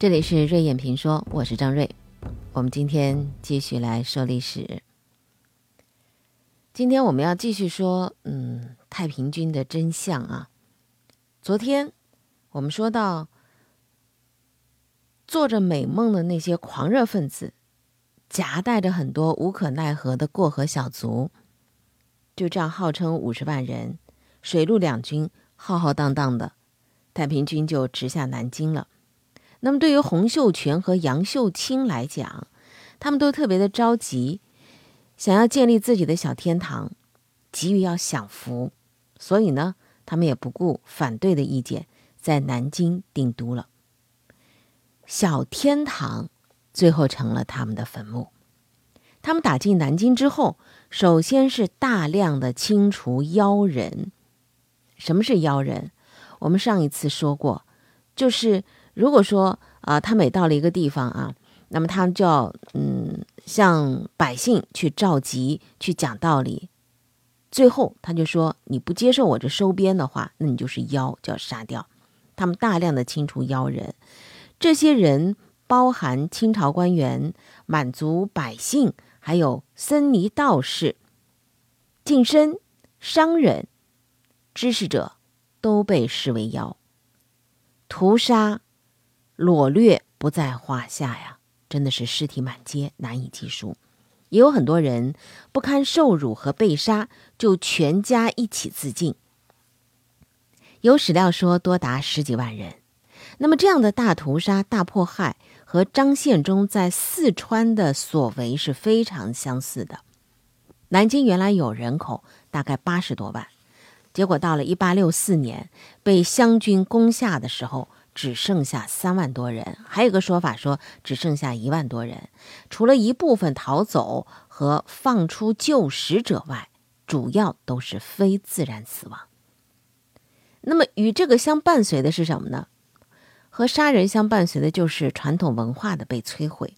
这里是瑞眼评说，我是张瑞。我们今天继续来说历史。今天我们要继续说，嗯，太平军的真相啊。昨天我们说到，做着美梦的那些狂热分子，夹带着很多无可奈何的过河小卒，就这样号称五十万人，水陆两军浩浩荡荡的，太平军就直下南京了。那么，对于洪秀全和杨秀清来讲，他们都特别的着急，想要建立自己的小天堂，急于要享福，所以呢，他们也不顾反对的意见，在南京定都了。小天堂最后成了他们的坟墓。他们打进南京之后，首先是大量的清除妖人。什么是妖人？我们上一次说过，就是。如果说啊，他每到了一个地方啊，那么他们就要嗯向百姓去召集、去讲道理，最后他就说你不接受我这收编的话，那你就是妖，就要杀掉。他们大量的清除妖人，这些人包含清朝官员、满族百姓，还有僧尼道士、近身商人、知识者，都被视为妖，屠杀。裸掠不在话下呀，真的是尸体满街，难以计数。也有很多人不堪受辱和被杀，就全家一起自尽。有史料说多达十几万人。那么这样的大屠杀、大迫害，和张献忠在四川的所为是非常相似的。南京原来有人口大概八十多万，结果到了一八六四年被湘军攻下的时候。只剩下三万多人，还有个说法说只剩下一万多人，除了一部分逃走和放出救使者外，主要都是非自然死亡。那么与这个相伴随的是什么呢？和杀人相伴随的就是传统文化的被摧毁，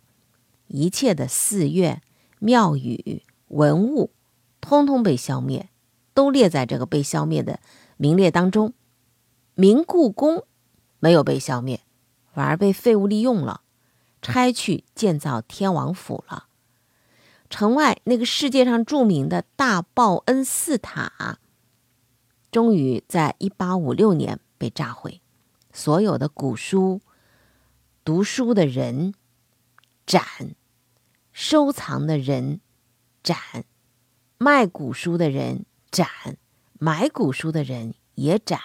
一切的寺院、庙宇、文物，通通被消灭，都列在这个被消灭的名列当中。明故宫。没有被消灭，反而被废物利用了，拆去建造天王府了。城外那个世界上著名的大报恩寺塔，终于在一八五六年被炸毁，所有的古书、读书的人斩，收藏的人斩，卖古书的人斩，买古书的人也斩。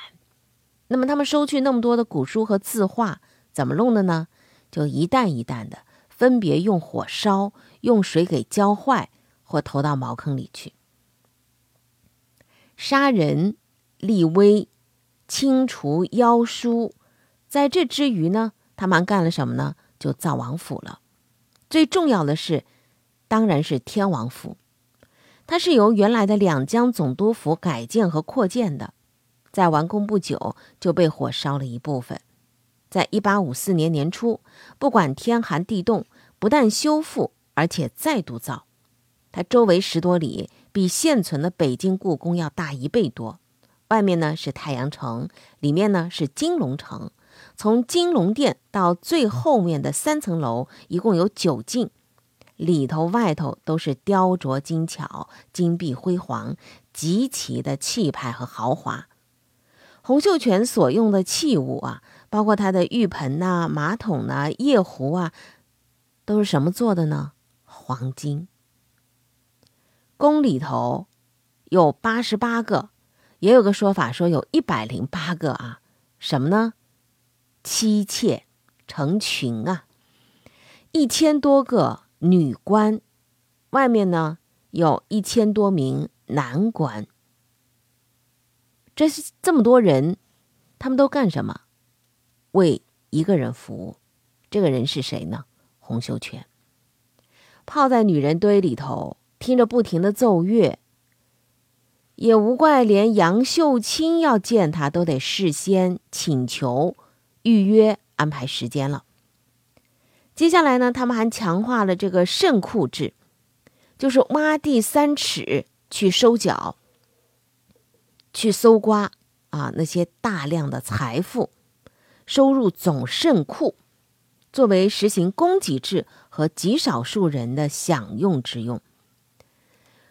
那么他们收去那么多的古书和字画，怎么弄的呢？就一担一担的，分别用火烧，用水给浇坏，或投到茅坑里去。杀人立威，清除妖书，在这之余呢，他们干了什么呢？就造王府了。最重要的是，当然是天王府，它是由原来的两江总督府改建和扩建的。在完工不久就被火烧了一部分，在一八五四年年初，不管天寒地冻，不但修复，而且再度造。它周围十多里，比现存的北京故宫要大一倍多。外面呢是太阳城，里面呢是金龙城。从金龙殿到最后面的三层楼，一共有九进，里头外头都是雕琢精巧、金碧辉煌，极其的气派和豪华。洪秀全所用的器物啊，包括他的浴盆呐、马桶呐、夜壶啊，都是什么做的呢？黄金。宫里头有八十八个，也有个说法说有一百零八个啊。什么呢？妻妾成群啊，一千多个女官，外面呢有一千多名男官。这是这么多人，他们都干什么？为一个人服务。这个人是谁呢？洪秀全。泡在女人堆里头，听着不停的奏乐，也无怪连杨秀清要见他，都得事先请求、预约、安排时间了。接下来呢，他们还强化了这个肾库制，就是挖地三尺去收缴。去搜刮啊，那些大量的财富收入总肾库，作为实行供给制和极少数人的享用之用。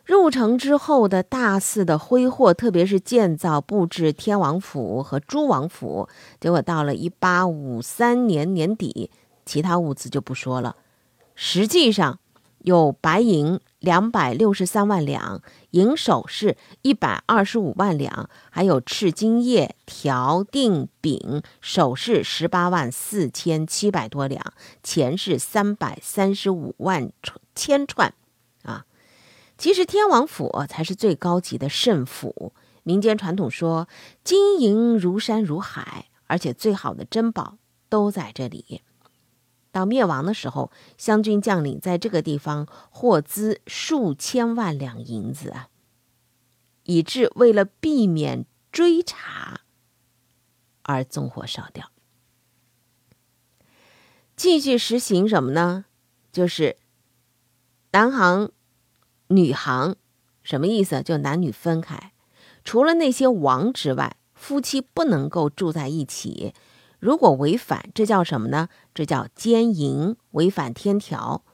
入城之后的大肆的挥霍，特别是建造布置天王府和诸王府，结果到了一八五三年年底，其他物资就不说了，实际上有白银两百六十三万两，银首饰一百二十五万两，还有赤金叶、条、锭、饼首饰十八万四千七百多两，钱是三百三十五万千串。啊其实天王府才是最高级的圣府。民间传统说，金银如山如海，而且最好的珍宝都在这里。到灭亡的时候，湘军将领在这个地方获资数千万两银子啊，以致为了避免追查而纵火烧掉。继续实行什么呢？就是男行。女行什么意思？就男女分开，除了那些王之外，夫妻不能够住在一起。如果违反，这叫什么呢？这叫奸淫，违反天条。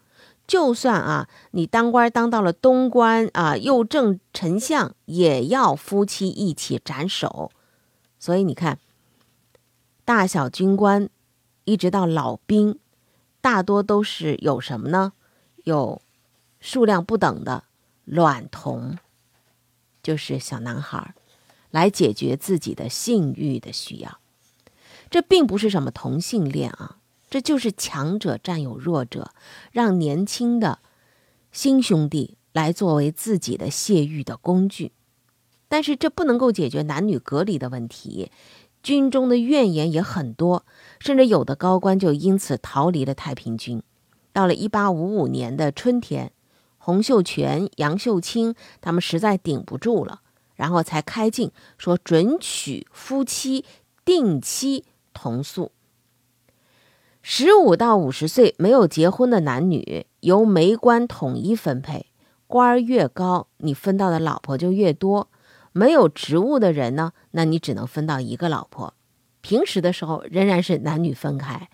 就算啊，你当官当到了东官啊，右正丞相，也要夫妻一起斩首。所以你看，大小军官一直到老兵，大多都是有什么呢？有。数量不等的卵童，就是小男孩，来解决自己的性欲的需要。这并不是什么同性恋啊，这就是强者占有弱者，让年轻的新兄弟来作为自己的泄欲的工具。但是这不能够解决男女隔离的问题，军中的怨言也很多，甚至有的高官就因此逃离了太平军。到了一八五五年的春天。洪秀全、杨秀清他们实在顶不住了，然后才开禁说准许夫妻定期同宿。十五到五十岁没有结婚的男女由媒官统一分配，官儿越高，你分到的老婆就越多。没有职务的人呢，那你只能分到一个老婆。平时的时候仍然是男女分开。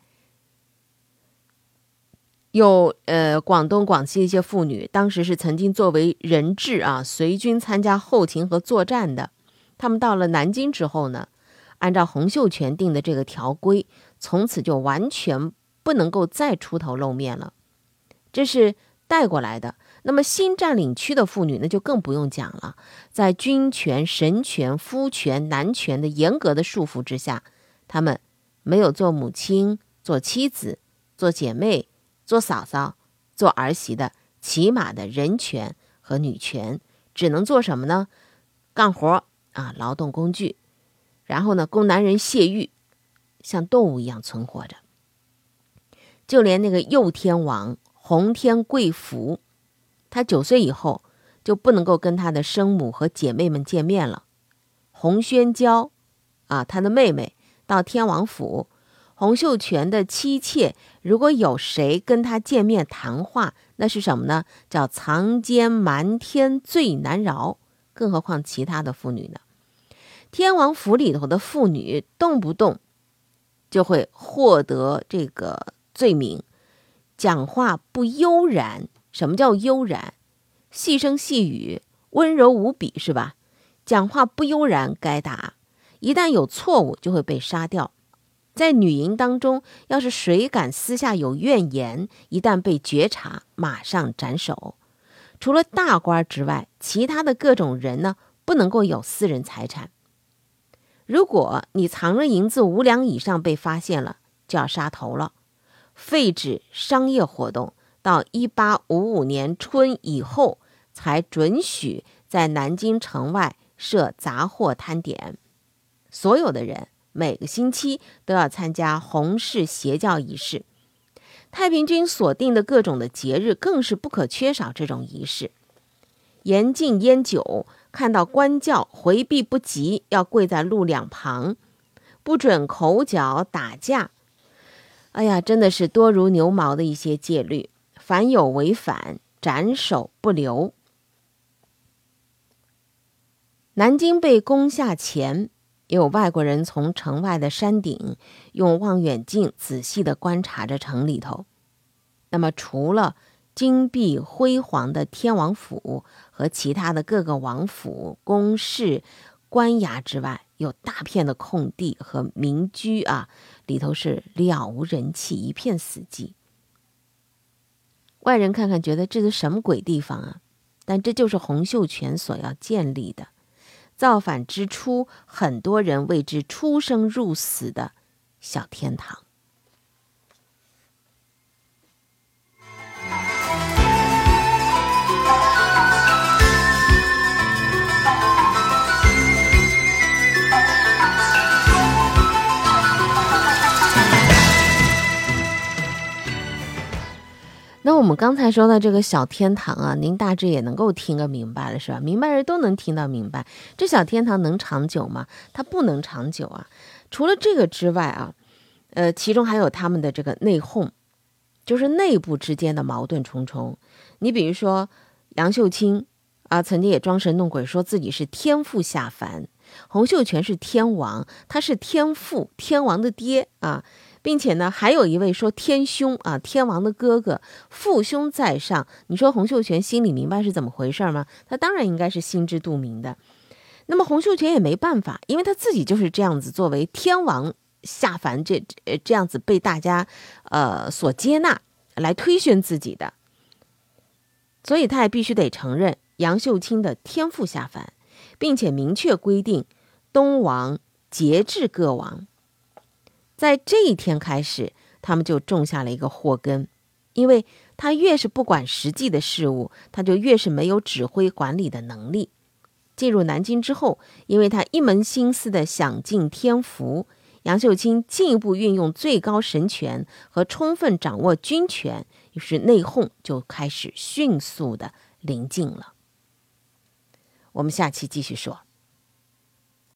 有呃，广东、广西一些妇女，当时是曾经作为人质啊，随军参加后勤和作战的。他们到了南京之后呢，按照洪秀全定的这个条规，从此就完全不能够再出头露面了。这是带过来的。那么新占领区的妇女那就更不用讲了，在君权、神权、夫权、男权的严格的束缚之下，她们没有做母亲、做妻子、做姐妹。做嫂嫂、做儿媳的，起码的人权和女权，只能做什么呢？干活啊，劳动工具。然后呢，供男人泄欲，像动物一样存活着。就连那个右天王洪天贵福，他九岁以后就不能够跟他的生母和姐妹们见面了。洪宣娇啊，他的妹妹到天王府。洪秀全的妻妾，如果有谁跟他见面谈话，那是什么呢？叫藏奸瞒天，罪难饶。更何况其他的妇女呢？天王府里头的妇女，动不动就会获得这个罪名，讲话不悠然。什么叫悠然？细声细语，温柔无比，是吧？讲话不悠然，该打。一旦有错误，就会被杀掉。在女营当中，要是谁敢私下有怨言，一旦被觉察，马上斩首。除了大官之外，其他的各种人呢，不能够有私人财产。如果你藏着银子五两以上被发现了，就要杀头了。废止商业活动，到一八五五年春以后，才准许在南京城外设杂货摊点。所有的人。每个星期都要参加红事邪教仪式，太平军所定的各种的节日更是不可缺少这种仪式。严禁烟酒，看到官轿回避不及，要跪在路两旁，不准口角打架。哎呀，真的是多如牛毛的一些戒律，凡有违反，斩首不留。南京被攻下前。有外国人从城外的山顶用望远镜仔细地观察着城里头。那么，除了金碧辉煌的天王府和其他的各个王府、宫室、官衙之外，有大片的空地和民居啊，里头是了无人气，一片死寂。外人看看，觉得这是什么鬼地方啊？但这就是洪秀全所要建立的。造反之初，很多人为之出生入死的小天堂。我们刚才说的这个小天堂啊，您大致也能够听个明白了，是吧？明白人都能听到明白。这小天堂能长久吗？它不能长久啊。除了这个之外啊，呃，其中还有他们的这个内讧，就是内部之间的矛盾重重。你比如说杨秀清啊，曾经也装神弄鬼，说自己是天父下凡。洪秀全是天王，他是天父，天王的爹啊。并且呢，还有一位说天兄啊，天王的哥哥，父兄在上。你说洪秀全心里明白是怎么回事吗？他当然应该是心知肚明的。那么洪秀全也没办法，因为他自己就是这样子作为天王下凡，这这这样子被大家呃所接纳来推选自己的，所以他也必须得承认杨秀清的天赋下凡，并且明确规定东王节制各王。在这一天开始，他们就种下了一个祸根，因为他越是不管实际的事物，他就越是没有指挥管理的能力。进入南京之后，因为他一门心思的想尽天福，杨秀清进一步运用最高神权和充分掌握军权，于是内讧就开始迅速的临近了。我们下期继续说。